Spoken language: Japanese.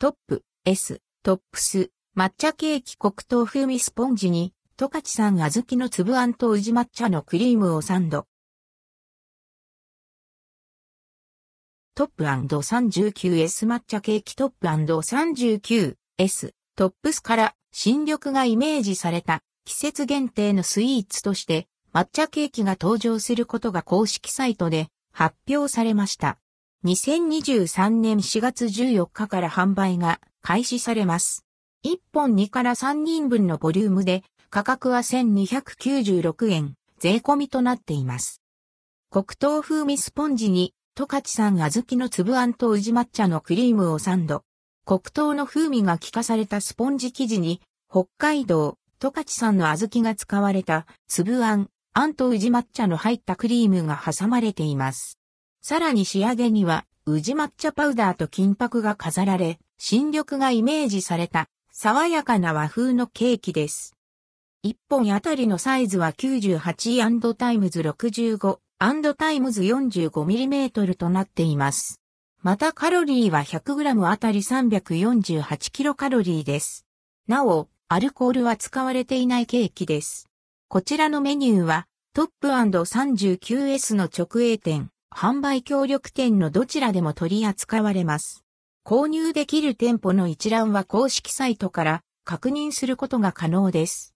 トップ、S、トップス、抹茶ケーキ黒糖風味スポンジに、十勝産小豆の粒あんと宇治抹茶のクリームをサンド。トップ &39S 抹茶ケーキトップ &39S トップスから新緑がイメージされた季節限定のスイーツとして抹茶ケーキが登場することが公式サイトで発表されました。2023年4月14日から販売が開始されます。1本2から3人分のボリュームで価格は1296円税込みとなっています。黒糖風味スポンジに十勝産小豆の粒あんと宇治抹茶のクリームをサンド。黒糖の風味が効かされたスポンジ生地に、北海道、十勝産の小豆が使われた粒あん、あんと宇治抹茶の入ったクリームが挟まれています。さらに仕上げには、宇治抹茶パウダーと金箔が飾られ、新緑がイメージされた、爽やかな和風のケーキです。1本あたりのサイズは 98 and times 65 and times 45mm となっています。またカロリーは 100g あたり348キロカロリーです。なお、アルコールは使われていないケーキです。こちらのメニューはトップ &39S の直営店、販売協力店のどちらでも取り扱われます。購入できる店舗の一覧は公式サイトから確認することが可能です。